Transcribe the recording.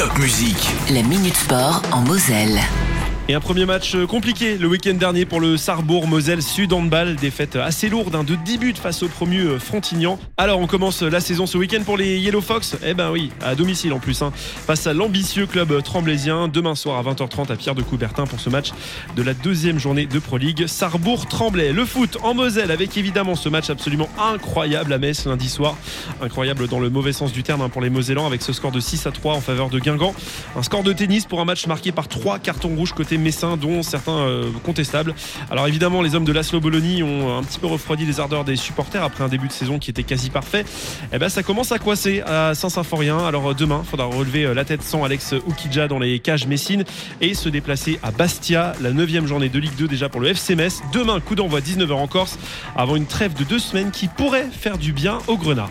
Top Musique. La Minute Sport en Moselle. Et un premier match euh, compliqué le week-end dernier pour le Sarrebourg Moselle Sud Handball. Défaite assez lourde hein, de 10 buts face au promu euh, Frontignan. Alors on commence la saison ce week-end pour les Yellow Fox. Eh ben oui, à domicile en plus. Hein, face à l'ambitieux club tremblaisien. Demain soir à 20h30 à Pierre de Coubertin pour ce match de la deuxième journée de Pro League. Sarrebourg Tremblay. Le foot en Moselle avec évidemment ce match absolument incroyable à Metz lundi soir. Incroyable dans le mauvais sens du terme hein, pour les Mosellans avec ce score de 6 à 3 en faveur de Guingamp. Un score de tennis pour un match marqué par trois cartons rouges côté Messin, dont certains euh, contestables. Alors évidemment, les hommes de Laszlo Bologna ont un petit peu refroidi les ardeurs des supporters après un début de saison qui était quasi parfait. Et eh ben ça commence à coincer à Saint-Symphorien. Alors euh, demain, faudra relever euh, la tête sans Alex Oukidja dans les cages Messines et se déplacer à Bastia, la 9 journée de Ligue 2 déjà pour le FC. Demain, coup d'envoi 19h en Corse, avant une trêve de deux semaines qui pourrait faire du bien au Grenat.